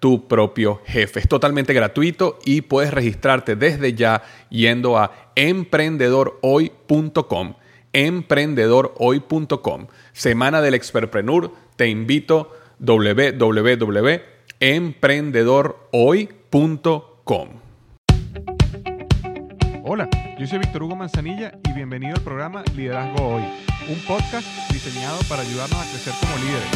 tu propio jefe. Es totalmente gratuito y puedes registrarte desde ya yendo a emprendedorhoy.com. Emprendedorhoy.com. Semana del Expertpreneur. Te invito www.emprendedorhoy.com. Hola, yo soy Víctor Hugo Manzanilla y bienvenido al programa Liderazgo Hoy, un podcast diseñado para ayudarnos a crecer como líderes.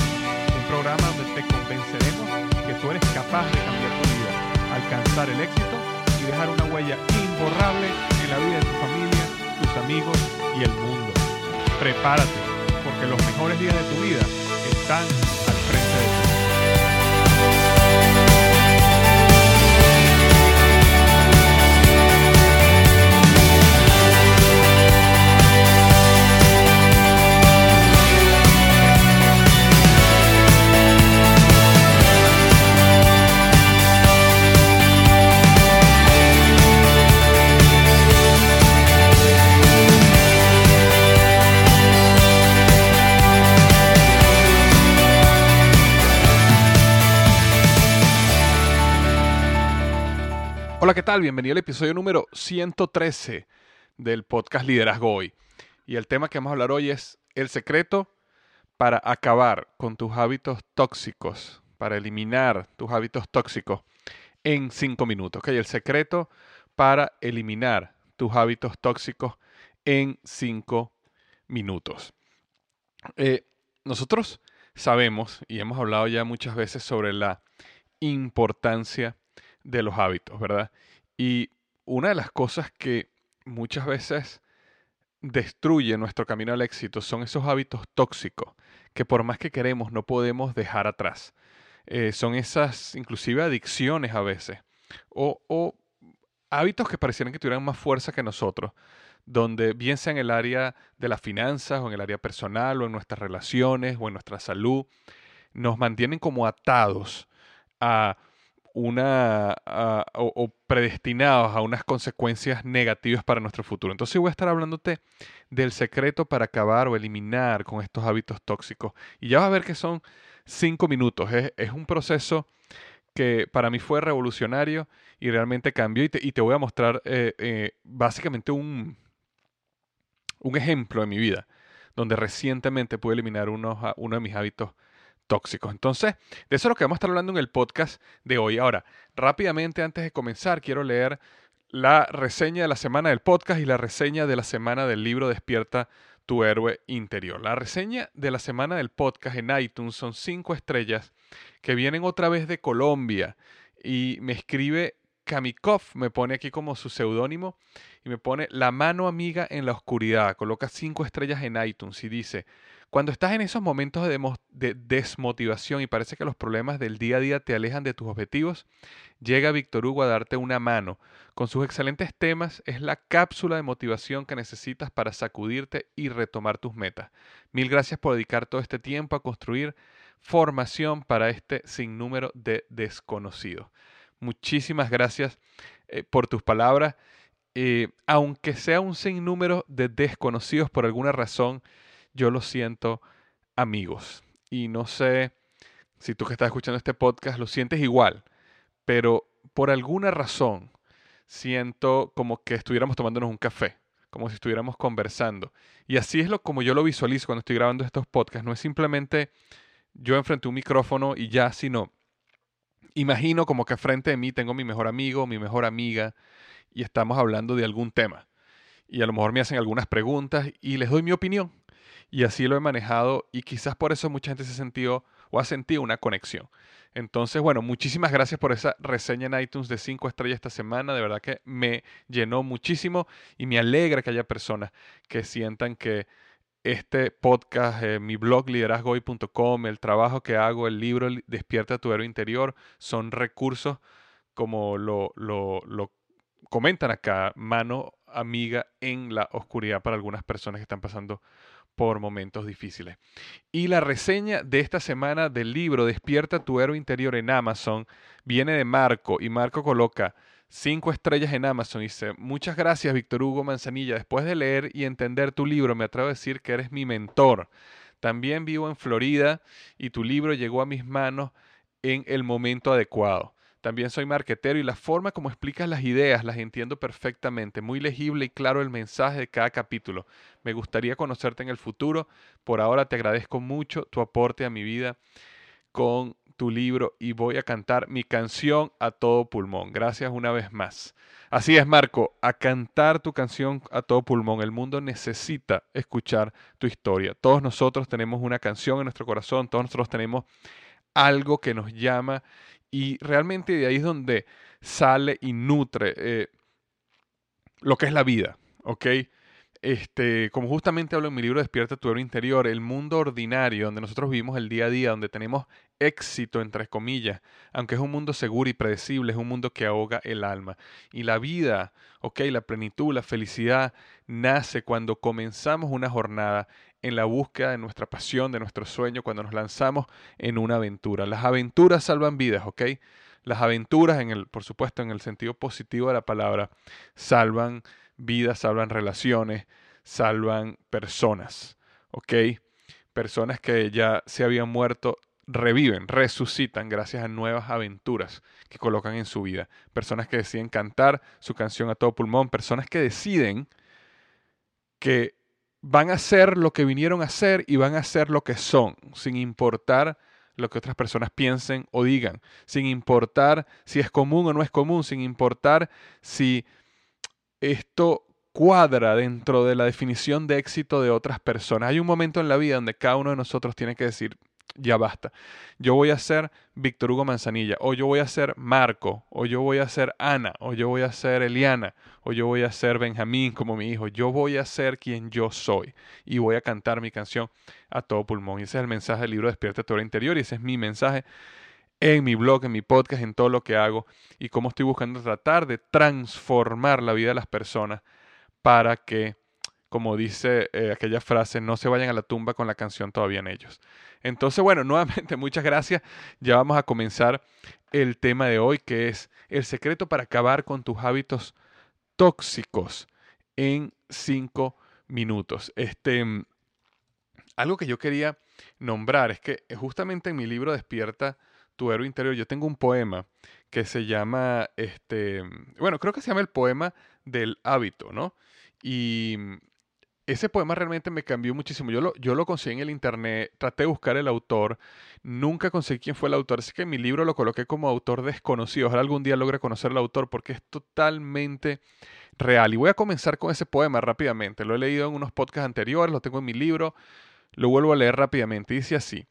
Un programa donde te convenceremos tú eres capaz de cambiar tu vida, alcanzar el éxito y dejar una huella imborrable en la vida de tu familia, tus amigos y el mundo. Prepárate, porque los mejores días de tu vida están ¿qué tal? Bienvenido al episodio número 113 del podcast Liderazgo Hoy. Y el tema que vamos a hablar hoy es el secreto para acabar con tus hábitos tóxicos, para eliminar tus hábitos tóxicos en 5 minutos. ¿okay? El secreto para eliminar tus hábitos tóxicos en 5 minutos. Eh, nosotros sabemos y hemos hablado ya muchas veces sobre la importancia de los hábitos, ¿verdad? Y una de las cosas que muchas veces destruye nuestro camino al éxito son esos hábitos tóxicos que por más que queremos no podemos dejar atrás. Eh, son esas inclusive adicciones a veces o, o hábitos que parecieran que tuvieran más fuerza que nosotros, donde bien sea en el área de las finanzas o en el área personal o en nuestras relaciones o en nuestra salud, nos mantienen como atados a una o, predestinados a unas consecuencias negativas para nuestro futuro. Entonces voy a estar hablándote del secreto para acabar o eliminar con estos hábitos tóxicos. Y ya vas a ver que son cinco minutos. Es, un proceso que para mí fue revolucionario y realmente cambió. Y te, voy a mostrar eh, eh, básicamente un, un ejemplo de mi vida, donde recientemente pude eliminar uno, uno de mis hábitos tóxicos. Entonces, de eso es lo que vamos a estar hablando en el podcast de hoy. Ahora, rápidamente antes de comenzar, quiero leer la reseña de la semana del podcast y la reseña de la semana del libro Despierta tu héroe interior. La reseña de la semana del podcast en iTunes son cinco estrellas que vienen otra vez de Colombia y me escribe Kamikov, me pone aquí como su seudónimo y me pone la mano amiga en la oscuridad. Coloca cinco estrellas en iTunes y dice, cuando estás en esos momentos de, desmotivación y parece que los problemas del día a día te alejan de tus objetivos, llega Víctor Hugo a darte una mano. Con sus excelentes temas es la cápsula de motivación que necesitas para sacudirte y retomar tus metas. Mil gracias por dedicar todo este tiempo a construir formación para este sinnúmero de desconocidos. Muchísimas gracias eh, por tus palabras. Eh, aunque sea un sinnúmero de desconocidos por alguna razón, yo lo siento amigos. Y no sé si tú que estás escuchando este podcast lo sientes igual, pero por alguna razón siento como que estuviéramos tomándonos un café, como si estuviéramos conversando. Y así es lo como yo lo visualizo cuando estoy grabando estos podcasts. No es simplemente yo enfrente un micrófono y ya, sino imagino como que frente de mí tengo mi mejor amigo, mi mejor amiga, y estamos hablando de algún tema. Y a lo mejor me hacen algunas preguntas y les doy mi opinión y así lo he manejado y quizás por eso mucha gente se ha sentido o ha sentido una conexión. Entonces, bueno, muchísimas gracias por esa reseña en iTunes de 5 estrellas esta semana. De verdad que me llenó muchísimo y me alegra que haya personas que sientan que este podcast, eh, mi blog liderazgoy.com, el trabajo que hago, el libro Despierta tu héroe interior, son recursos como lo, lo, lo comentan acá, mano amiga en la oscuridad para algunas personas que están pasando por momentos difíciles. Y la reseña de esta semana del libro Despierta tu héroe interior en Amazon viene de Marco y Marco coloca cinco estrellas en Amazon. Dice, muchas gracias Víctor Hugo Manzanilla. Después de leer y entender tu libro, me atrevo a decir que eres mi mentor. También vivo en Florida y tu libro llegó a mis manos en el momento adecuado. También soy marquetero y la forma como explicas las ideas las entiendo perfectamente. Muy legible y claro el mensaje de cada capítulo. Me gustaría conocerte en el futuro. Por ahora te agradezco mucho tu aporte a mi vida con tu libro y voy a cantar mi canción a todo pulmón. Gracias una vez más. Así es, Marco, a cantar tu canción a todo pulmón. El mundo necesita escuchar tu historia. Todos nosotros tenemos una canción en nuestro corazón, todos nosotros tenemos algo que nos llama y realmente de ahí es donde sale y nutre eh, lo que es la vida, ¿ok? Este, como justamente hablo en mi libro Despierta tu héroe interior, el mundo ordinario donde nosotros vivimos el día a día, donde tenemos éxito, entre comillas, aunque es un mundo seguro y predecible, es un mundo que ahoga el alma. Y la vida, ok, la plenitud, la felicidad, nace cuando comenzamos una jornada en la búsqueda de nuestra pasión, de nuestro sueño, cuando nos lanzamos en una aventura. Las aventuras salvan vidas, ¿ok? Las aventuras, en el, por supuesto, en el sentido positivo de la palabra, salvan vidas, salvan relaciones, salvan personas, ¿ok? Personas que ya se habían muerto reviven, resucitan gracias a nuevas aventuras que colocan en su vida. Personas que deciden cantar su canción a todo pulmón, personas que deciden que van a ser lo que vinieron a ser y van a ser lo que son, sin importar lo que otras personas piensen o digan, sin importar si es común o no es común, sin importar si esto cuadra dentro de la definición de éxito de otras personas. Hay un momento en la vida donde cada uno de nosotros tiene que decir, ya basta. Yo voy a ser Víctor Hugo Manzanilla, o yo voy a ser Marco, o yo voy a ser Ana, o yo voy a ser Eliana, o yo voy a ser Benjamín como mi hijo. Yo voy a ser quien yo soy y voy a cantar mi canción a todo pulmón. Y ese es el mensaje del libro Despierta tu hora interior y ese es mi mensaje en mi blog, en mi podcast, en todo lo que hago y cómo estoy buscando tratar de transformar la vida de las personas para que como dice eh, aquella frase, no se vayan a la tumba con la canción todavía en ellos. Entonces, bueno, nuevamente muchas gracias. Ya vamos a comenzar el tema de hoy, que es el secreto para acabar con tus hábitos tóxicos en cinco minutos. Este, algo que yo quería nombrar es que justamente en mi libro Despierta tu héroe interior, yo tengo un poema que se llama, este, bueno, creo que se llama el poema del hábito, ¿no? Y ese poema realmente me cambió muchísimo. Yo lo, yo lo conseguí en el internet, traté de buscar el autor, nunca conseguí quién fue el autor, así que mi libro lo coloqué como autor desconocido. Ojalá algún día logre conocer al autor porque es totalmente real. Y voy a comenzar con ese poema rápidamente. Lo he leído en unos podcasts anteriores, lo tengo en mi libro, lo vuelvo a leer rápidamente. Dice así.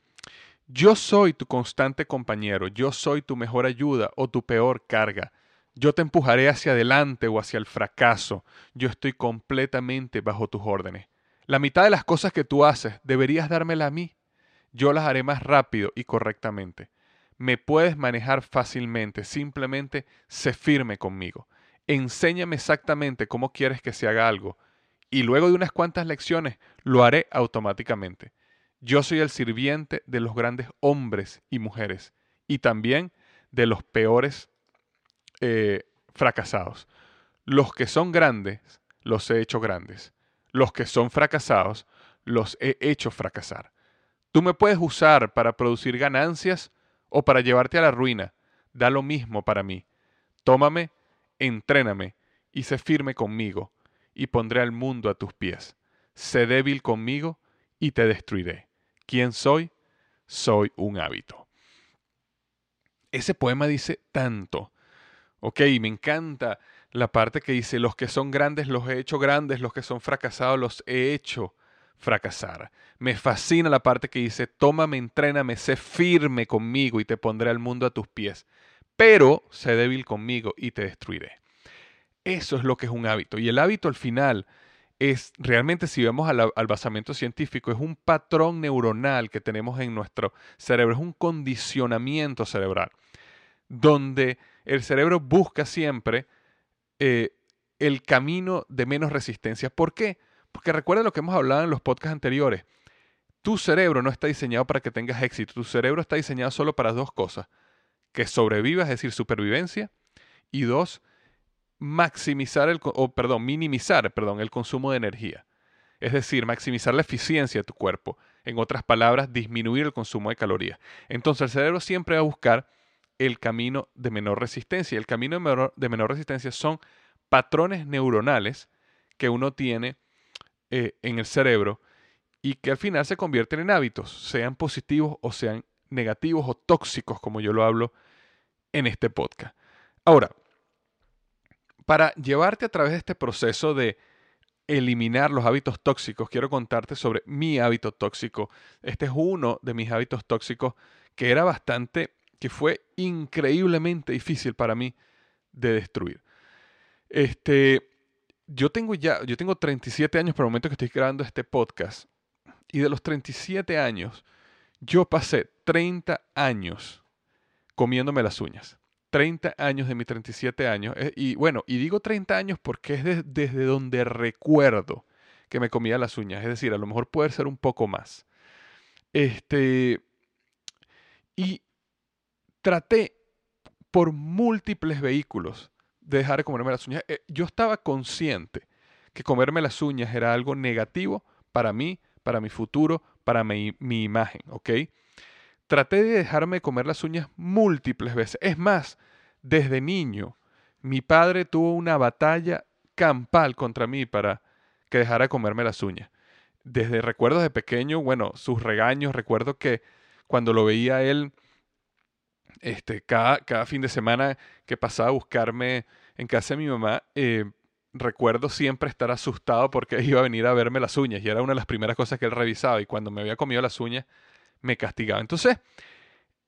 Yo soy tu constante compañero, yo soy tu mejor ayuda o tu peor carga. Yo te empujaré hacia adelante o hacia el fracaso. Yo estoy completamente bajo tus órdenes. La mitad de las cosas que tú haces deberías dármela a mí. Yo las haré más rápido y correctamente. Me puedes manejar fácilmente, simplemente sé firme conmigo. Enséñame exactamente cómo quieres que se haga algo y luego de unas cuantas lecciones lo haré automáticamente. Yo soy el sirviente de los grandes hombres y mujeres y también de los peores eh, fracasados. Los que son grandes, los he hecho grandes. Los que son fracasados, los he hecho fracasar. Tú me puedes usar para producir ganancias o para llevarte a la ruina. Da lo mismo para mí. Tómame, entréname y sé firme conmigo, y pondré al mundo a tus pies. Sé débil conmigo y te destruiré. ¿Quién soy? Soy un hábito. Ese poema dice tanto Ok, me encanta la parte que dice, los que son grandes los he hecho grandes, los que son fracasados los he hecho fracasar. Me fascina la parte que dice, tómame, entréname, sé firme conmigo y te pondré al mundo a tus pies, pero sé débil conmigo y te destruiré. Eso es lo que es un hábito. Y el hábito al final es, realmente si vemos al, al basamento científico, es un patrón neuronal que tenemos en nuestro cerebro, es un condicionamiento cerebral donde el cerebro busca siempre eh, el camino de menos resistencia. ¿Por qué? Porque recuerda lo que hemos hablado en los podcasts anteriores. Tu cerebro no está diseñado para que tengas éxito. Tu cerebro está diseñado solo para dos cosas. Que sobrevivas, es decir, supervivencia. Y dos, maximizar el, o perdón, minimizar, perdón, el consumo de energía. Es decir, maximizar la eficiencia de tu cuerpo. En otras palabras, disminuir el consumo de calorías. Entonces el cerebro siempre va a buscar el camino de menor resistencia. El camino de menor, de menor resistencia son patrones neuronales que uno tiene eh, en el cerebro y que al final se convierten en hábitos, sean positivos o sean negativos o tóxicos, como yo lo hablo en este podcast. Ahora, para llevarte a través de este proceso de eliminar los hábitos tóxicos, quiero contarte sobre mi hábito tóxico. Este es uno de mis hábitos tóxicos que era bastante, que fue increíblemente difícil para mí de destruir. Este, yo tengo ya, yo tengo 37 años por el momento que estoy grabando este podcast. Y de los 37 años, yo pasé 30 años comiéndome las uñas. 30 años de mis 37 años. Eh, y bueno, y digo 30 años porque es desde donde recuerdo que me comía las uñas. Es decir, a lo mejor puede ser un poco más. Este. Y traté por múltiples vehículos dejar de comerme las uñas. Eh, yo estaba consciente que comerme las uñas era algo negativo para mí, para mi futuro, para mi, imagen, ¿ok? Traté de dejarme comer las uñas múltiples veces. Es más, desde niño, mi padre tuvo una batalla campal contra mí para que dejara de comerme las uñas. Desde recuerdos de pequeño, bueno, sus regaños, recuerdo que cuando lo veía él, este, cada, cada fin de semana que pasaba a buscarme en casa de mi mamá, eh, recuerdo siempre estar asustado porque iba a venir a verme las uñas y era una de las primeras cosas que él revisaba y cuando me había comido las uñas me castigaba. Entonces,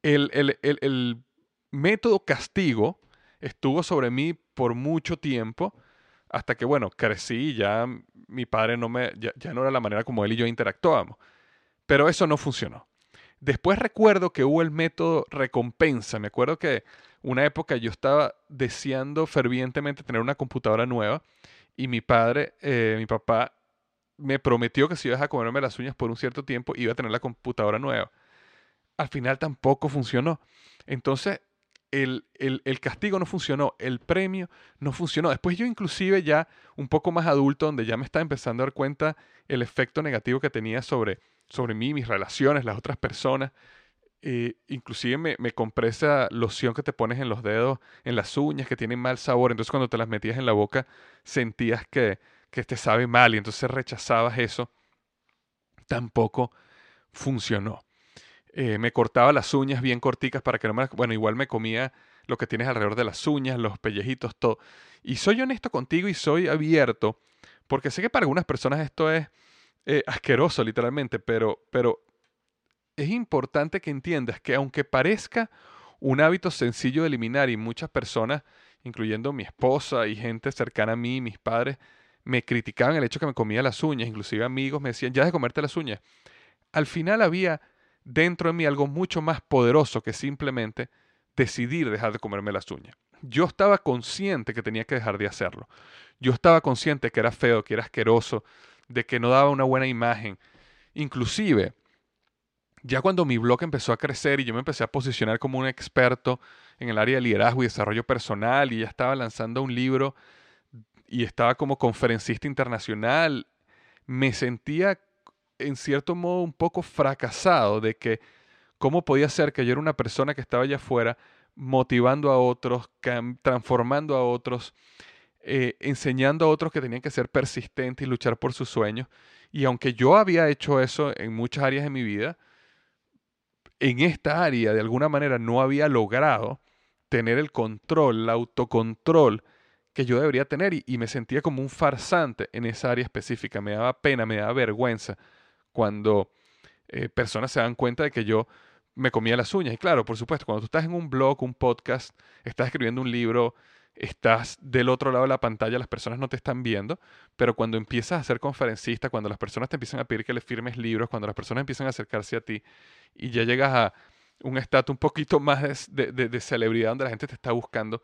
el, el, el, método castigo estuvo sobre mí por mucho tiempo hasta que, bueno, crecí y ya mi padre no me, ya, ya no era la manera como él y yo interactuábamos. Pero eso no funcionó. Después recuerdo que hubo el método recompensa. Me acuerdo que una época yo estaba deseando fervientemente tener una computadora nueva y mi padre, eh, mi papá, me prometió que si iba a comerme las uñas por un cierto tiempo iba a tener la computadora nueva. Al final tampoco funcionó. Entonces el, el, castigo no funcionó, el premio no funcionó. Después yo inclusive ya un poco más adulto, donde ya me estaba empezando a dar cuenta el efecto negativo que tenía sobre sobre mí, mis relaciones, las otras personas. Eh, inclusive me, me, compré esa loción que te pones en los dedos, en las uñas, que tienen mal sabor. Entonces cuando te las metías en la boca sentías que, que te sabe mal y entonces rechazabas eso. Tampoco funcionó. Eh, me cortaba las uñas bien corticas para que no me... Bueno, igual me comía lo que tienes alrededor de las uñas, los pellejitos, todo. Y soy honesto contigo y soy abierto, porque sé que para algunas personas esto es eh, asqueroso literalmente, pero, pero es importante que entiendas que aunque parezca un hábito sencillo de eliminar y muchas personas, incluyendo mi esposa y gente cercana a mí, mis padres, me criticaban el hecho que me comía las uñas, inclusive amigos me decían, ya de comerte las uñas. Al final había dentro de mí algo mucho más poderoso que simplemente decidir dejar de comerme las uñas. Yo estaba consciente que tenía que dejar de hacerlo. Yo estaba consciente que era feo, que era asqueroso, de que no daba una buena imagen. Inclusive, ya cuando mi blog empezó a crecer y yo me empecé a posicionar como un experto en el área de liderazgo y desarrollo personal y ya estaba lanzando un libro y estaba como conferencista internacional, me sentía en cierto modo un poco fracasado de que cómo podía ser que yo era una persona que estaba allá afuera motivando a otros, transformando a otros, eh, enseñando a otros que tenían que ser persistentes y luchar por sus sueños. Y aunque yo había hecho eso en muchas áreas de mi vida, en esta área de alguna manera no había logrado tener el control, el autocontrol que yo debería tener y, me sentía como un farsante en esa área específica. Me daba pena, me daba vergüenza cuando eh, personas se dan cuenta de que yo me comía las uñas. Y claro, por supuesto, cuando tú estás en un blog, un podcast, estás escribiendo un libro, estás del otro lado de la pantalla, las personas no te están viendo, pero cuando empiezas a ser conferencista, cuando las personas te empiezan a pedir que les firmes libros, cuando las personas empiezan a acercarse a ti y ya llegas a un estatus un poquito más de, celebridad donde la gente te está buscando,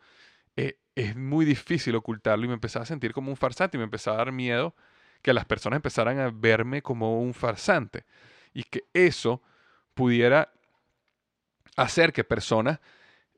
eh, es muy difícil ocultarlo y me empezaba a sentir como un farsante y me empezaba a dar miedo que las personas empezaran a verme como un farsante y que eso pudiera hacer que personas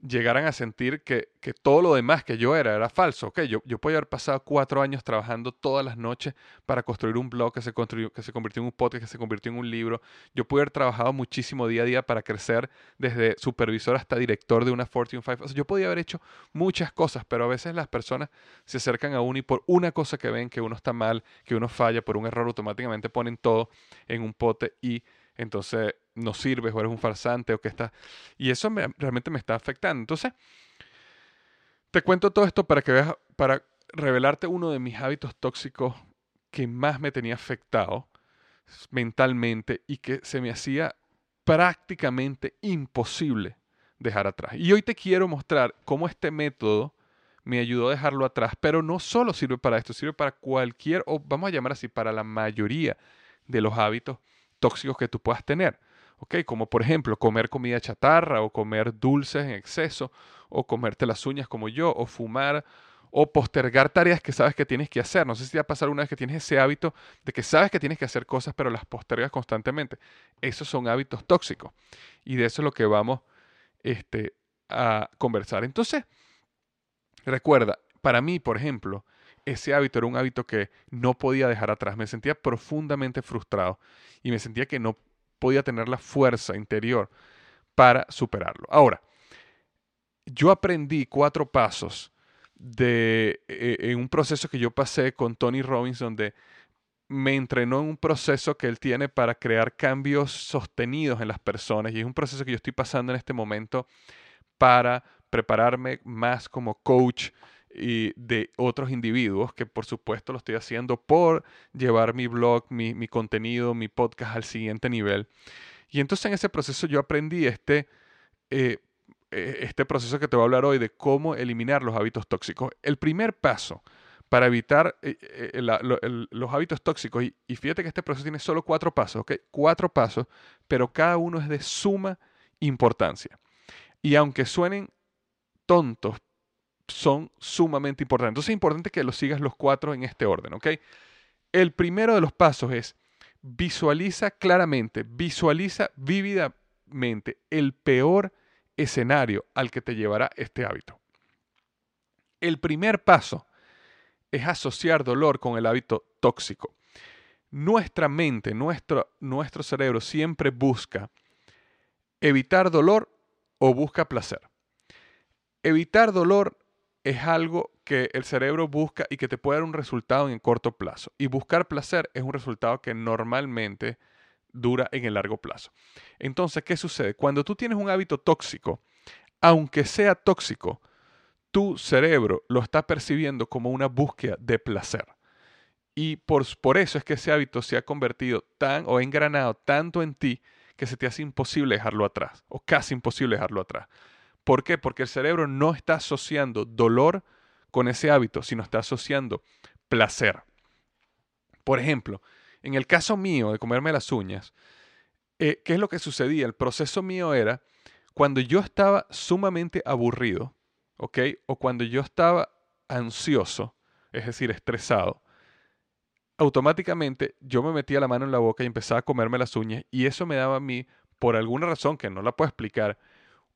llegaran a sentir que, todo lo demás que yo era era falso. Okay, yo, yo podía haber pasado cuatro años trabajando todas las noches para construir un blog que se, construyó, que se convirtió en un podcast, que se convirtió en un libro. Yo pude haber trabajado muchísimo día a día para crecer desde supervisor hasta director de una Fortune 5. yo podía haber hecho muchas cosas, pero a veces las personas se acercan a uno y por una cosa que ven que uno está mal, que uno falla, por un error automáticamente ponen todo en un pote y entonces no sirves o eres un farsante o que estás... Y eso realmente me está afectando. Entonces, te cuento todo esto para que veas, para revelarte uno de mis hábitos tóxicos que más me tenía afectado mentalmente y que se me hacía prácticamente imposible dejar atrás. Y hoy te quiero mostrar cómo este método me ayudó a dejarlo atrás, pero no solo sirve para esto, sirve para cualquier, o vamos a llamar así, para la mayoría de los hábitos tóxicos que tú puedas tener. Como por ejemplo comer comida chatarra o comer dulces en exceso o comerte las uñas como yo o fumar o postergar tareas que sabes que tienes que hacer. No sé si te va a pasar una vez que tienes ese hábito de que sabes que tienes que hacer cosas pero las postergas constantemente. Esos son hábitos tóxicos y de eso es lo que vamos este, a conversar. Entonces, recuerda, para mí, por ejemplo, ese hábito era un hábito que no podía dejar atrás. Me sentía profundamente frustrado y me sentía que no podía tener la fuerza interior para superarlo. Ahora, yo aprendí cuatro pasos de, e, en un proceso que yo pasé con Tony Robbins, donde me entrenó en un proceso que él tiene para crear cambios sostenidos en las personas. Y es un proceso que yo estoy pasando en este momento para prepararme más como coach y de otros individuos, que por supuesto lo estoy haciendo por llevar mi blog, mi, contenido, mi podcast al siguiente nivel. Y entonces en ese proceso yo aprendí este, eh, eh, este proceso que te voy a hablar hoy de cómo eliminar los hábitos tóxicos. El primer paso para evitar eh, los hábitos tóxicos, y, y, fíjate que este proceso tiene solo cuatro pasos, ¿ok? Cuatro pasos, pero cada uno es de suma importancia. Y aunque suenen tontos son sumamente importantes. Entonces es importante que los sigas los cuatro en este orden, ¿ok? El primero de los pasos es visualiza claramente, visualiza vívidamente el peor escenario al que te llevará este hábito. El primer paso es asociar dolor con el hábito tóxico. Nuestra mente, nuestro, nuestro cerebro siempre busca evitar dolor o busca placer. Evitar dolor es algo que el cerebro busca y que te puede dar un resultado en el corto plazo. Y buscar placer es un resultado que normalmente dura en el largo plazo. Entonces, ¿qué sucede? Cuando tú tienes un hábito tóxico, aunque sea tóxico, tu cerebro lo está percibiendo como una búsqueda de placer. Y por, por eso es que ese hábito se ha convertido tan o engranado tanto en ti que se te hace imposible dejarlo atrás, o casi imposible dejarlo atrás. ¿Por qué? Porque el cerebro no está asociando dolor con ese hábito, sino está asociando placer. Por ejemplo, en el caso mío de comerme las uñas, eh, ¿qué es lo que sucedía? El proceso mío era cuando yo estaba sumamente aburrido, ¿ok? O cuando yo estaba ansioso, es decir, estresado, automáticamente yo me metía la mano en la boca y empezaba a comerme las uñas y eso me daba a mí, por alguna razón que no la puedo explicar,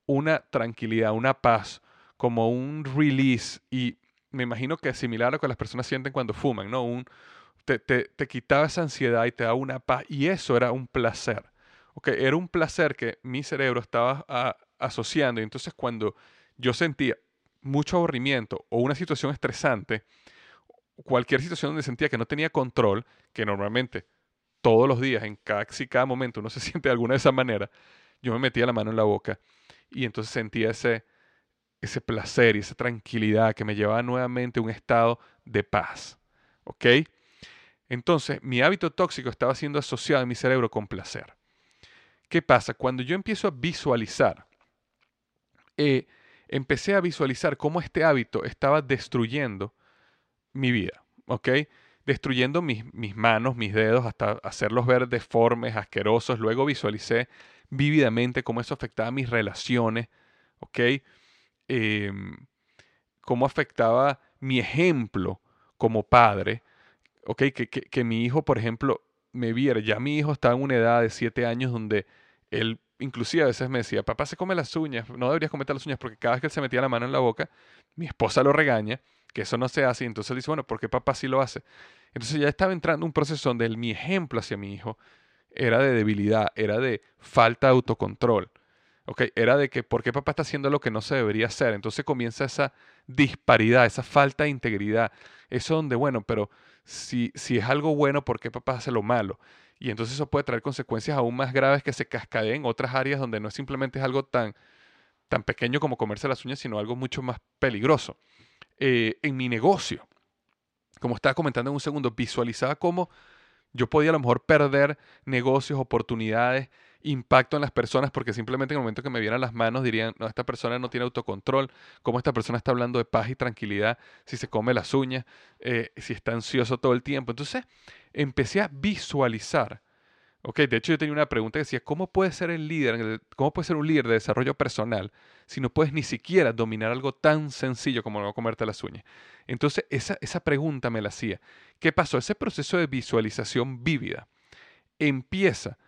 una tranquilidad, una paz, como un release. Y me imagino que es similar a lo que las personas sienten cuando fuman, ¿no? Un, te, te, quitaba esa ansiedad y te daba una paz. Y eso era un placer. Okay, era un placer que mi cerebro estaba asociando. Y entonces cuando yo sentía mucho aburrimiento o una situación estresante, cualquier situación donde sentía que no tenía control, que normalmente todos los días, en cada, cada momento uno se siente de alguna de esa manera, yo me metía la mano en la boca y entonces sentía ese, ese placer y esa tranquilidad que me llevaba nuevamente a un estado de paz. ¿Ok? Entonces, mi hábito tóxico estaba siendo asociado en mi cerebro con placer. ¿Qué pasa? Cuando yo empiezo a visualizar, eh, empecé a visualizar cómo este hábito estaba destruyendo mi vida, ¿ok? Destruyendo mis, mis manos, mis dedos, hasta hacerlos ver deformes, asquerosos. Luego visualicé vívidamente cómo eso afectaba mis relaciones, ¿ok? Em, cómo afectaba mi ejemplo como padre, ¿ok? Que, que, mi hijo, por ejemplo, me viera, ya mi hijo estaba en una edad de siete años donde él inclusive a veces me decía, papá se come las uñas, no deberías comerte las uñas porque cada vez que él se metía la mano en la boca, mi esposa lo regaña, que eso no se hace, entonces él dice, bueno, ¿por qué papá sí lo hace? Entonces ya estaba entrando un proceso donde mi ejemplo hacia mi hijo era de debilidad, era de falta de autocontrol. Okay, era de que por qué papá está haciendo lo que no se debería hacer. Entonces comienza esa disparidad, esa falta de integridad. Eso donde, bueno, pero si, si es algo bueno, ¿por qué papá hace lo malo? Y entonces eso puede traer consecuencias aún más graves que se cascadeen en otras áreas donde no simplemente es algo tan, tan pequeño como comerse las uñas, sino algo mucho más peligroso. Eh, en mi negocio, como estaba comentando en un segundo, visualizaba cómo yo podía a lo mejor perder negocios, oportunidades, impacto en las personas porque simplemente en el momento que me vieran las manos dirían, no, esta persona no tiene autocontrol, cómo esta persona está hablando de paz y tranquilidad, si se come las uñas, eh, si está ansioso todo el tiempo. Entonces empecé a visualizar. Ok, de hecho yo tenía una pregunta que decía, ¿cómo puede ser el líder, cómo puede ser un líder de desarrollo personal si no puedes ni siquiera dominar algo tan sencillo como no comerte las uñas? Entonces esa, esa pregunta me la hacía. ¿Qué pasó? Ese proceso de visualización vívida empieza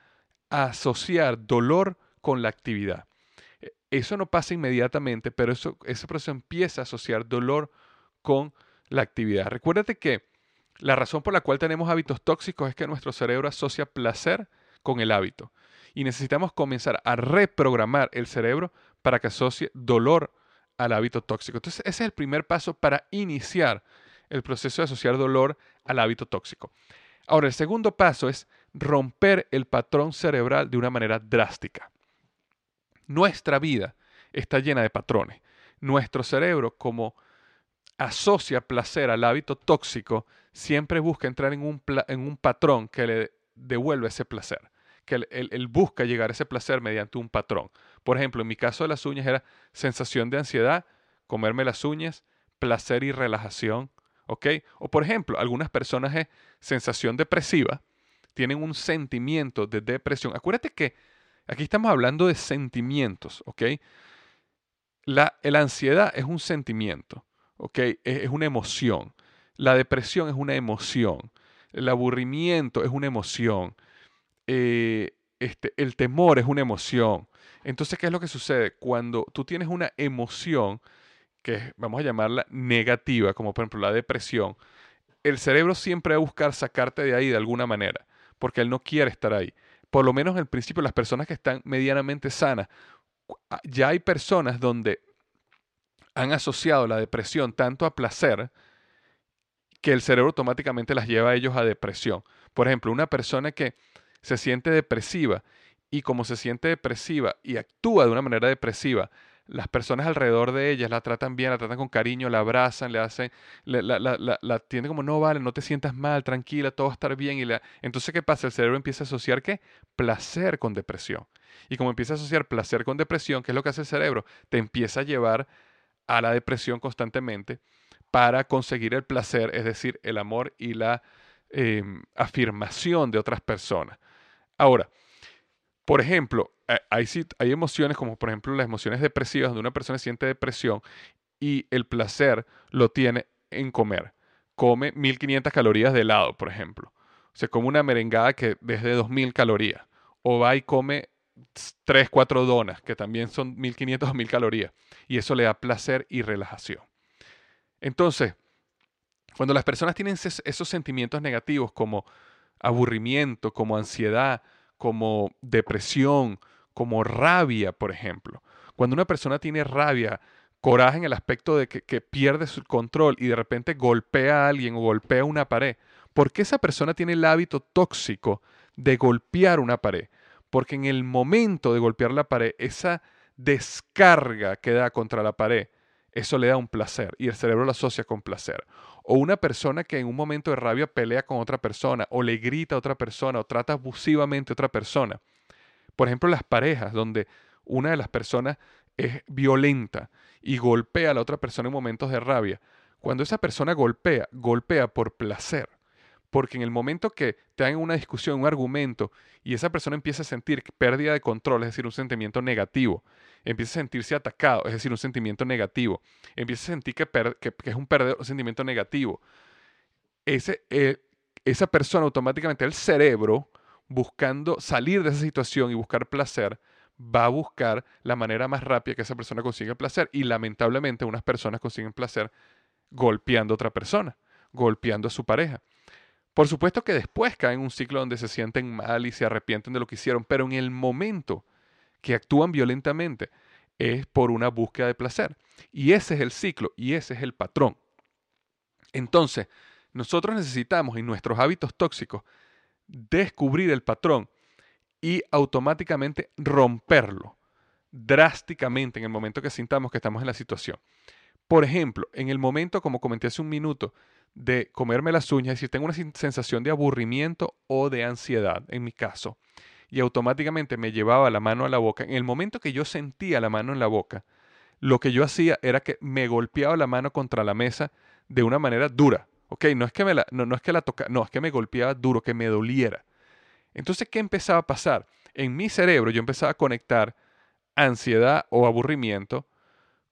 a asociar dolor con la actividad. E, eso no pasa inmediatamente, pero eso, ese proceso empieza a asociar dolor con la actividad. Recuérdate que la razón por la cual tenemos hábitos tóxicos es que nuestro cerebro asocia placer con el hábito. Y necesitamos comenzar a reprogramar el cerebro para que asocie dolor al hábito tóxico. Entonces, ese es el primer paso para iniciar el proceso de asociar dolor al hábito tóxico. Ahora, el segundo paso es romper el patrón cerebral de una manera drástica. Nuestra vida está llena de patrones. Nuestro cerebro, como asocia placer al hábito tóxico, siempre busca entrar en un, en un patrón que le devuelve ese placer, que él, busca llegar a ese placer mediante un patrón. Por ejemplo, en mi caso de las uñas era sensación de ansiedad, comerme las uñas, placer y relajación, O por ejemplo, algunas personas es sensación depresiva, tienen un sentimiento de depresión. Acuérdate que aquí estamos hablando de sentimientos, ¿ok? La, la ansiedad es un sentimiento. ¿ok? Es, una emoción. La depresión es una emoción. El aburrimiento es una emoción. Eh, este, el temor es una emoción. Entonces, ¿qué es lo que sucede? Cuando tú tienes una emoción, que vamos a llamarla negativa, como por ejemplo la depresión, el cerebro siempre va a buscar sacarte de ahí de alguna manera, porque él no quiere estar ahí. Por lo menos en el principio, las personas que están medianamente sanas, ya hay personas donde han asociado la depresión tanto a placer que el cerebro automáticamente las lleva a ellos a depresión. Por ejemplo, una persona que se siente depresiva y como se siente depresiva y actúa de una manera depresiva, las personas alrededor de ella la tratan bien, la tratan con cariño, la abrazan, le hacen, la, la, la, como no vale, no te sientas mal, tranquila, todo va a estar bien. Y la... Entonces, ¿qué pasa? El cerebro empieza a asociar qué? Placer con depresión. Y como empieza a asociar placer con depresión, ¿qué es lo que hace el cerebro? Te empieza a llevar a la depresión constantemente para conseguir el placer, es decir, el amor y la em, afirmación de otras personas. Ahora, por ejemplo, hay, hay emociones como por ejemplo las emociones depresivas, donde una persona siente depresión y el placer lo tiene en comer. Come 1500 calorías de helado, por ejemplo. O sea, come una merengada que desde 2000 calorías. O va y come 3, 4 donas, que también son 1500 o 1000 calorías. Y eso le da placer y relajación. Entonces, cuando las personas tienen esos sentimientos negativos como aburrimiento, como ansiedad, como depresión, como rabia, por ejemplo. Cuando una persona tiene rabia, coraje en el aspecto de que, que, pierde su control y de repente golpea a alguien o golpea una pared, ¿por qué esa persona tiene el hábito tóxico de golpear una pared? porque en el momento de golpear la pared, esa descarga que da contra la pared, eso le da un placer y el cerebro lo asocia con placer. O una persona que en un momento de rabia pelea con otra persona o le grita a otra persona o trata abusivamente a otra persona. Por ejemplo, las parejas donde una de las personas es violenta y golpea a la otra persona en momentos de rabia. Cuando esa persona golpea, golpea por placer Porque en el momento que te hagan una discusión, un argumento, y esa persona empieza a sentir pérdida de control, es decir, un sentimiento negativo, empieza a sentirse atacado, es decir, un sentimiento negativo, empieza a sentir que, es un un sentimiento negativo, eh, esa persona automáticamente, el cerebro, buscando salir de esa situación y buscar placer, va a buscar la manera más rápida que esa persona consiga placer. Y lamentablemente unas personas consiguen placer golpeando a otra persona, golpeando a su pareja. Por supuesto que después caen en un ciclo donde se sienten mal y se arrepienten de lo que hicieron, pero en el momento que actúan violentamente es por una búsqueda de placer. Y ese es el ciclo y ese es el patrón. Entonces, nosotros necesitamos en nuestros hábitos tóxicos descubrir el patrón y automáticamente romperlo drásticamente en el momento que sintamos que estamos en la situación. Por ejemplo, en el momento, como comenté hace un minuto, de comerme las uñas, es decir, tengo una sensación de aburrimiento o de ansiedad, en mi caso, y automáticamente me llevaba la mano a la boca, en el momento que yo sentía la mano en la boca, lo que yo hacía era que me golpeaba la mano contra la mesa de una manera dura. ¿Ok? No es que, me la, no, no es que la toca, no, es que me golpeaba duro, que me doliera. Entonces, ¿qué empezaba a pasar? En mi cerebro yo empezaba a conectar ansiedad o aburrimiento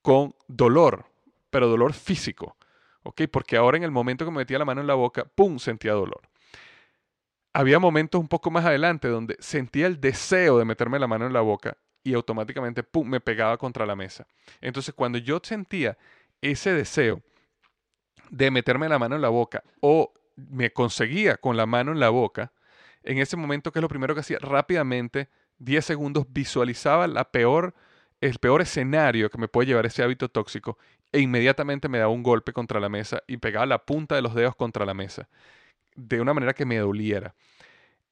con dolor, pero dolor físico. ¿Ok? Porque ahora en el momento que me metía la mano en la boca, ¡pum! sentía dolor. Había momentos un poco más adelante donde sentía el deseo de meterme la mano en la boca y automáticamente, ¡pum! me pegaba contra la mesa. Entonces, cuando yo sentía ese deseo de meterme la mano en la boca o me conseguía con la mano en la boca, en ese momento, ¿qué es lo primero que hacía? Rápidamente, 10 segundos, visualizaba la peor, el peor escenario que me puede llevar ese hábito tóxico e inmediatamente me daba un golpe contra la mesa y pegaba la punta de los dedos contra la mesa, de una manera que me doliera.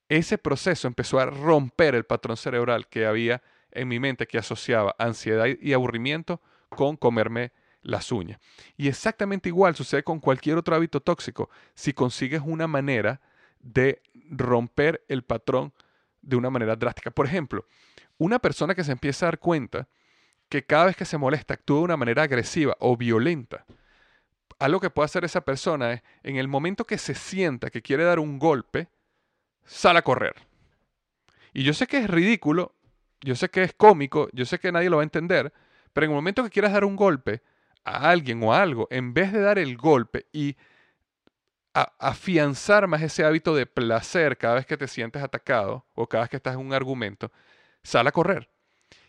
Ese proceso empezó a romper el patrón cerebral que había en mi mente que asociaba ansiedad y aburrimiento con comerme las uñas. Y exactamente igual sucede con cualquier otro hábito tóxico. Si consigues una manera de romper el patrón de una manera drástica. Por ejemplo, una persona que se empieza a dar cuenta que cada vez que se molesta actúa de una manera agresiva o violenta, algo que puede hacer esa persona es, en el momento que se sienta que quiere dar un golpe, sale a correr. Y yo sé que es ridículo, yo sé que es cómico, yo sé que nadie lo va a entender, pero en el momento que quieras dar un golpe a alguien o a algo, en vez de dar el golpe y afianzar más ese hábito de placer cada vez que te sientes atacado o cada vez que estás en un argumento, sal a correr.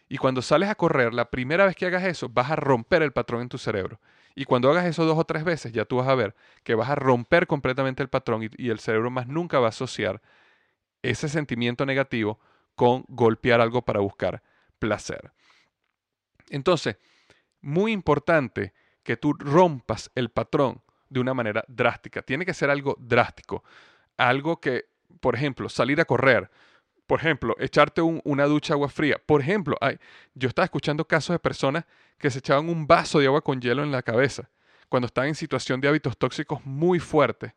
Y cuando sales a correr, la primera vez que hagas eso, vas a romper el patrón en tu cerebro. Y cuando hagas eso dos o tres veces, ya tú vas a ver que vas a romper completamente el patrón y, y el cerebro más nunca va a asociar ese sentimiento negativo con golpear algo para buscar placer. Entonces, muy importante que tú rompas el patrón de una manera drástica. Tiene que ser algo drástico. Algo que, por ejemplo, salir a correr. Por ejemplo, echarte una ducha agua fría. Por ejemplo, yo estaba escuchando casos de personas que se echaban un vaso de agua con hielo en la cabeza cuando están en situación de hábitos tóxicos muy fuertes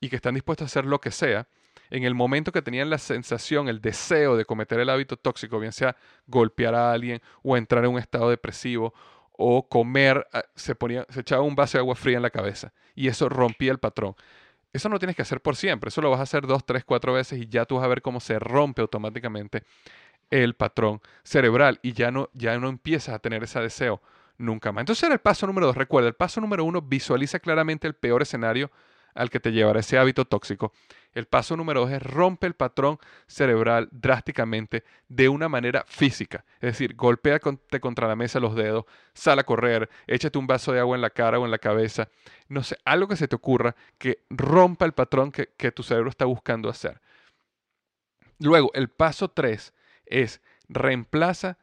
y que están dispuestos a hacer lo que sea. En el momento que tenían la sensación, el deseo de cometer el hábito tóxico, bien sea golpear a alguien o entrar en un estado depresivo o comer, ah, se, ponía, se echaba un vaso de agua fría en la cabeza y eso rompía el patrón. Eso no tienes que hacer por siempre, eso lo vas a hacer dos, tres, cuatro veces y ya tú vas a ver cómo se rompe automáticamente el patrón cerebral y ya no, ya no empiezas a tener ese deseo nunca más. Entonces era el paso número dos. Recuerda, el paso número uno, visualiza claramente el peor escenario al que te llevará ese hábito tóxico. El paso número dos es rompe el patrón cerebral drásticamente de una manera física. Es decir, golpéate contra la mesa los dedos, sal a correr, échate un vaso de agua en la cara o en la cabeza. No sé, algo que se te ocurra que rompa el patrón que, que tu cerebro está buscando hacer. Luego, el paso tres es reemplaza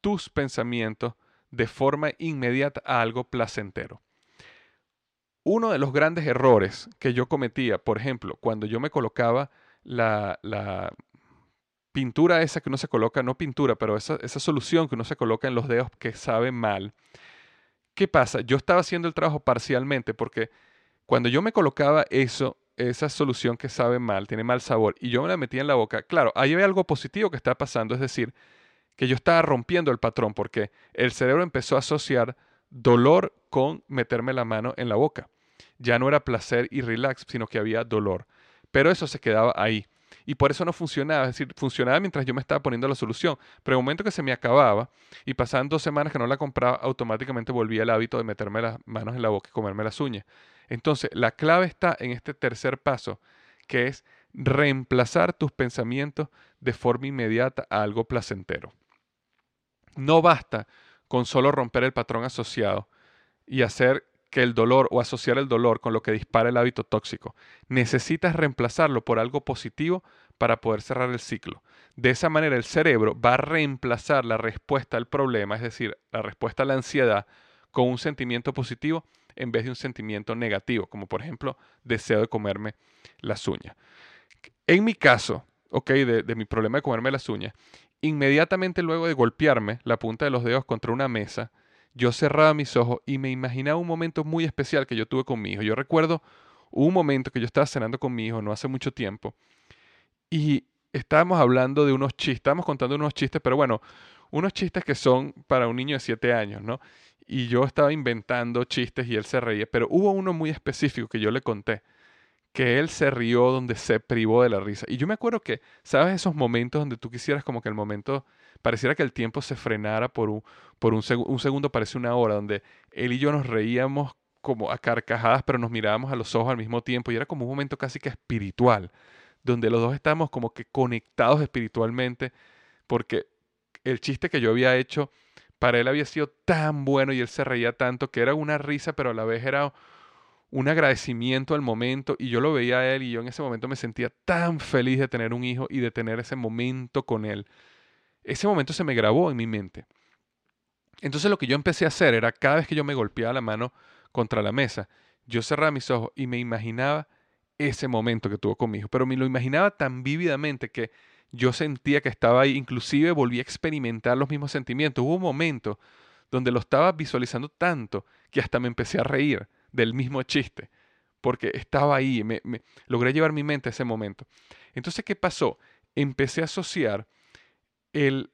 tus pensamientos de forma inmediata a algo placentero. Uno de los grandes errores que yo cometía, por ejemplo, cuando yo me colocaba la, pintura esa que uno se coloca, no pintura, pero esa, esa, solución que uno se coloca en los dedos que sabe mal. ¿Qué pasa? Yo estaba haciendo el trabajo parcialmente porque cuando yo me colocaba eso, esa solución que sabe mal, tiene mal sabor, y yo me la metía en la boca, claro, ahí hay algo positivo que está pasando, es decir, que yo estaba rompiendo el patrón porque el cerebro empezó a asociar dolor con meterme la mano en la boca ya no era placer y relax, sino que había dolor. Pero eso se quedaba ahí. Y por eso no funcionaba. Es decir, funcionaba mientras yo me estaba poniendo la solución. Pero en el momento que se me acababa y pasaban dos semanas que no la compraba, automáticamente volvía el hábito de meterme las manos en la boca y comerme las uñas. Entonces, la clave está en este tercer paso, que es reemplazar tus pensamientos de forma inmediata a algo placentero. No basta con solo romper el patrón asociado y hacer que el dolor o asociar el dolor con lo que dispara el hábito tóxico. Necesitas reemplazarlo por algo positivo para poder cerrar el ciclo. De esa manera el cerebro va a reemplazar la respuesta al problema, es decir, la respuesta a la ansiedad, con un sentimiento positivo en vez de un sentimiento negativo, como por ejemplo deseo de comerme las uñas. En mi caso, ok, de, de mi problema de comerme las uñas, inmediatamente luego de golpearme la punta de los dedos contra una mesa, yo cerraba mis ojos y me imaginaba un momento muy especial que yo tuve con mi hijo. Yo recuerdo un momento que yo estaba cenando con mi hijo no hace mucho tiempo y estábamos hablando de unos chistes, estábamos contando unos chistes, pero bueno, unos chistes que son para un niño de 7 años, ¿no? Y yo estaba inventando chistes y él se reía, pero hubo uno muy específico que yo le conté, que él se rió donde se privó de la risa. Y yo me acuerdo que, ¿sabes? Esos momentos donde tú quisieras como que el momento pareciera que el tiempo se frenara por un, por un, un segundo, parece una hora, donde él y yo nos reíamos como a carcajadas, pero nos mirábamos a los ojos al mismo tiempo y era como un momento casi que espiritual, donde los dos estábamos como que conectados espiritualmente, porque el chiste que yo había hecho para él había sido tan bueno y él se reía tanto que era una risa, pero a la vez era un agradecimiento al momento y yo lo veía a él y yo en ese momento me sentía tan feliz de tener un hijo y de tener ese momento con él ese momento se me grabó en mi mente. Entonces lo que yo empecé a hacer era cada vez que yo me golpeaba la mano contra la mesa, yo cerraba mis ojos y me imaginaba ese momento que tuvo conmigo, pero me lo imaginaba tan vívidamente que yo sentía que estaba ahí, inclusive volví a experimentar los mismos sentimientos. Hubo un momento donde lo estaba visualizando tanto que hasta me empecé a reír del mismo chiste, porque estaba ahí, me, me logré llevar mi mente a ese momento. Entonces, ¿qué pasó? Empecé a asociar el,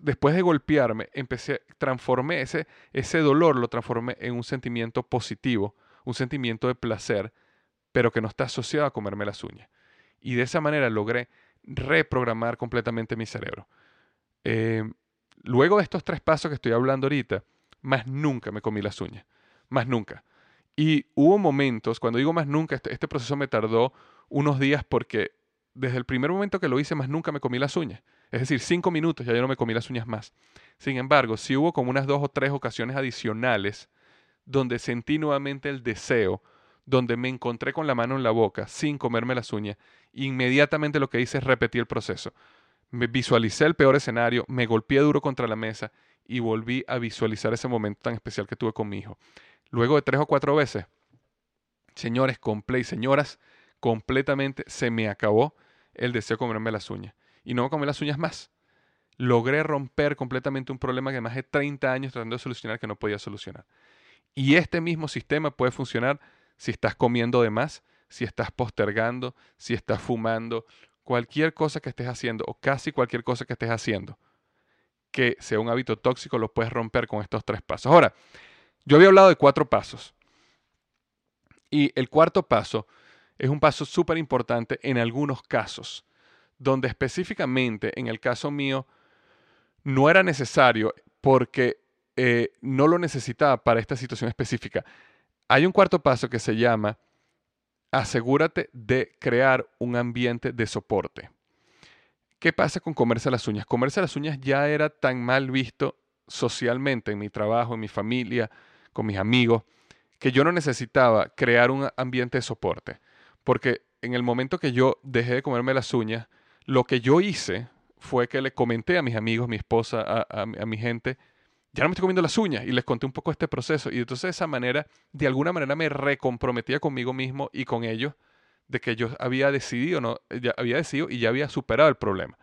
después de golpearme, empecé, transformé ese, ese dolor, lo transformé en un sentimiento positivo, un sentimiento de placer, pero que no está asociado a comerme las uñas. Y de esa manera logré reprogramar completamente mi cerebro. Eh, luego de estos tres pasos que estoy hablando ahorita, más nunca me comí las uñas, más nunca. Y hubo momentos, cuando digo más nunca, este, este proceso me tardó unos días porque desde el primer momento que lo hice, más nunca me comí las uñas. Es decir, cinco minutos, ya yo no me comí las uñas más. Sin embargo, sí hubo como unas dos o tres ocasiones adicionales donde sentí nuevamente el deseo, donde me encontré con la mano en la boca sin comerme las uñas. Inmediatamente lo que hice es repetir el proceso. Me visualicé el peor escenario, me golpeé duro contra la mesa y volví a visualizar ese momento tan especial que tuve con mi hijo. Luego de tres o cuatro veces, señores, y señoras, completamente se me acabó el deseo de comerme las uñas. Y no me comí las uñas más. Logré romper completamente un problema que más de 30 años tratando de solucionar que no podía solucionar. Y este mismo sistema puede funcionar si estás comiendo de más, si estás postergando, si estás fumando, cualquier cosa que estés haciendo o casi cualquier cosa que estés haciendo que sea un hábito tóxico lo puedes romper con estos tres pasos. Ahora, yo había hablado de cuatro pasos. Y el cuarto paso es un paso súper importante en algunos casos, donde específicamente en el caso mío no era necesario porque eh, no lo necesitaba para esta situación específica. Hay un cuarto paso que se llama asegúrate de crear un ambiente de soporte. ¿Qué pasa con comerse las uñas? Comerse las uñas ya era tan mal visto socialmente en mi trabajo, en mi familia, con mis amigos, que yo no necesitaba crear un ambiente de soporte. Porque en el momento que yo dejé de comerme las uñas, lo que yo hice fue que le comenté a mis amigos, mi esposa, a, mi gente, ya no me estoy comiendo las uñas y les conté un poco este proceso. Y entonces de esa manera, de alguna manera me recomprometía conmigo mismo y con ellos de que yo había decidido, no, ya había decidido y ya había superado el problema.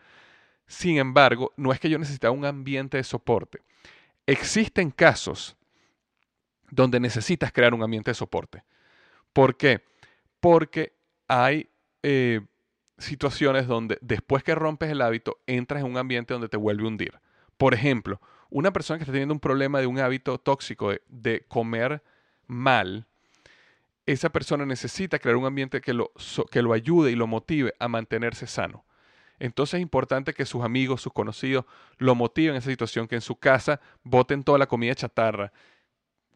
Sin embargo, no es que yo necesitaba un ambiente de soporte. Existen casos donde necesitas crear un ambiente de soporte. ¿Por qué? porque hay eh, situaciones donde después que rompes el hábito, entras en un ambiente donde te vuelve a hundir. Por ejemplo, una persona que está teniendo un problema de un hábito tóxico de, comer mal, esa persona necesita crear un ambiente que lo, que lo ayude y lo motive a mantenerse sano. Entonces es importante que sus amigos, sus conocidos, lo motiven en esa situación, que en su casa boten toda la comida chatarra,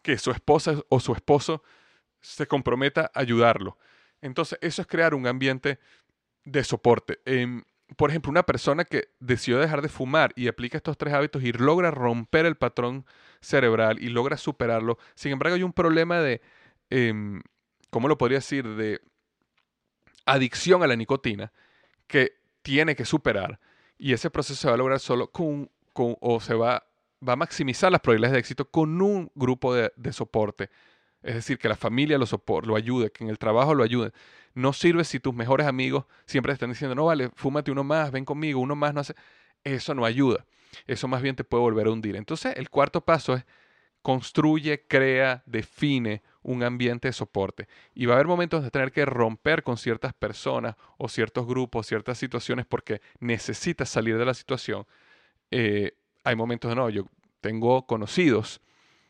que su esposa o su esposo se comprometa a ayudarlo. Entonces eso es crear un ambiente de soporte. Em, por ejemplo, una persona que decidió dejar de fumar y aplica estos tres hábitos y logra romper el patrón cerebral y logra superarlo. Sin embargo, hay un problema de, em, ¿cómo lo podría decir?, de adicción a la nicotina que tiene que superar. Y ese proceso se va a lograr solo con, o se va, va a maximizar las probabilidades de éxito con un grupo de soporte. Es decir, que la familia lo soporte, lo ayude, que en el trabajo lo ayude. No sirve si tus mejores amigos siempre están diciendo, no vale, fúmate uno más, ven conmigo, uno más no hace. Eso no ayuda. Eso más bien te puede volver a hundir. Entonces, el cuarto paso es construye, crea, define un ambiente de soporte. Y va a haber momentos de tener que romper con ciertas personas o ciertos grupos, ciertas situaciones porque necesitas salir de la situación. Eh, hay momentos de no, yo tengo conocidos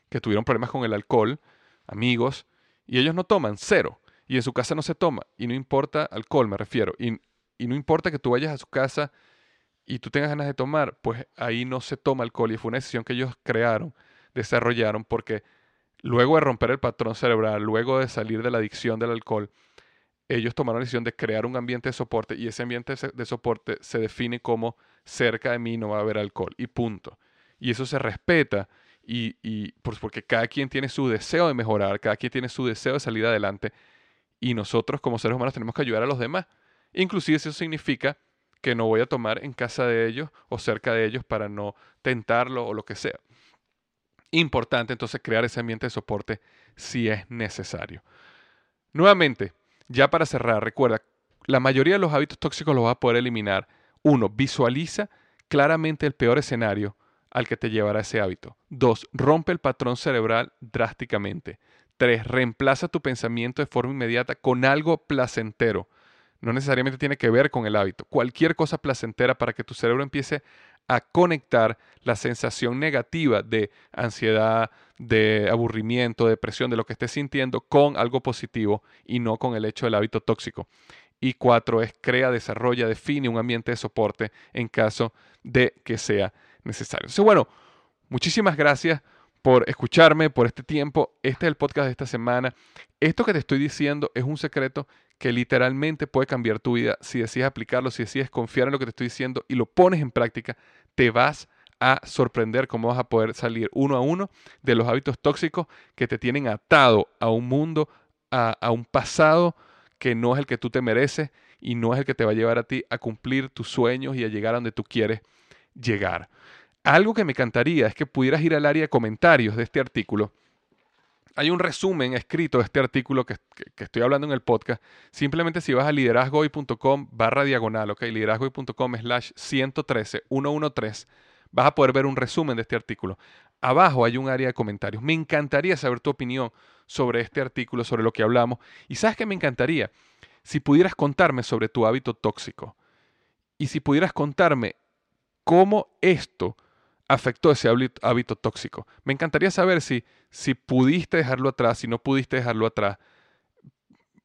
que tuvieron problemas con el alcohol, amigos, y ellos no toman, cero. Y en su casa no se toma. Y no importa alcohol, me refiero. Y, y no importa que tú vayas a su casa y tú tengas ganas de tomar, pues ahí no se toma alcohol. Y fue una decisión que ellos crearon desarrollaron porque luego de romper el patrón cerebral, luego de salir de la adicción del alcohol, ellos tomaron la decisión de crear un ambiente de soporte y ese ambiente de soporte se define como cerca de mí no va a haber alcohol y punto. Y eso se respeta y, pues porque cada quien tiene su deseo de mejorar, cada quien tiene su deseo de salir adelante y nosotros como seres humanos tenemos que ayudar a los demás. Inclusive si eso significa que no voy a tomar en casa de ellos o cerca de ellos para no tentarlo o lo que sea importante entonces crear ese ambiente de soporte si es necesario. Nuevamente, ya para cerrar, recuerda, la mayoría de los hábitos tóxicos los vas a poder eliminar. Uno, visualiza claramente el peor escenario al que te llevará ese hábito. Dos, rompe el patrón cerebral drásticamente. Tres, reemplaza tu pensamiento de forma inmediata con algo placentero. No necesariamente tiene que ver con el hábito. Cualquier cosa placentera para que tu cerebro empiece a conectar la sensación negativa de ansiedad, de aburrimiento, depresión, de lo que estés sintiendo con algo positivo y no con el hecho del hábito tóxico. Y cuatro es crea, desarrolla, define un ambiente de soporte en caso de que sea necesario. Entonces, bueno, muchísimas gracias por escucharme, por este tiempo. Este es el podcast de esta semana. Esto que te estoy diciendo es un secreto que literalmente puede cambiar tu vida si decides aplicarlo, si decides confiar en lo que te estoy diciendo y lo pones en práctica, te vas a sorprender cómo vas a poder salir uno a uno de los hábitos tóxicos que te tienen atado a un mundo, a, a un pasado que no es el que tú te mereces y no es el que te va a llevar a ti a cumplir tus sueños y a llegar a donde tú quieres llegar. Algo que me encantaría es que pudieras ir al área de comentarios de este artículo hay un resumen escrito de este artículo que, estoy hablando en el podcast. Simplemente si vas a liderazgoy.com barra diagonal, ok, liderazgoy.com slash 113, 113, vas a poder ver un resumen de este artículo. Abajo hay un área de comentarios. Me encantaría saber tu opinión sobre este artículo, sobre lo que hablamos. Y sabes que me encantaría si pudieras contarme sobre tu hábito tóxico. Y si pudieras contarme cómo esto afectó ese hábito tóxico. Me encantaría saber si, si pudiste dejarlo atrás, si no pudiste dejarlo atrás.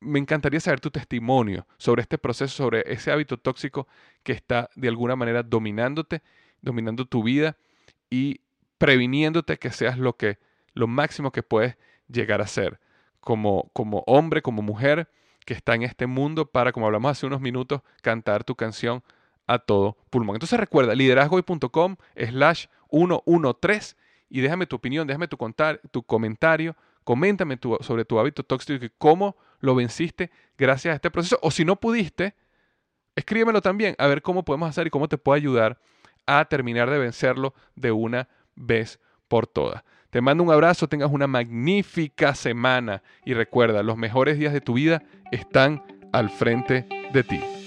Me encantaría saber tu testimonio sobre este proceso, sobre ese hábito tóxico que está de alguna manera dominándote, dominando tu vida y previniéndote que seas lo que lo máximo que puedes llegar a ser como, como hombre, como mujer que está en este mundo para, como hablamos hace unos minutos, cantar tu canción a todo pulmón. Entonces recuerda, liderazgoy.com slash 113 y déjame tu opinión, déjame tu, contar, tu comentario, coméntame sobre tu hábito tóxico y cómo lo venciste gracias a este proceso. O si no pudiste, escríbemelo también a ver cómo podemos hacer y cómo te puedo ayudar a terminar de vencerlo de una vez por todas. Te mando un abrazo, tengas una magnífica semana y recuerda, los mejores días de tu vida están al frente de ti.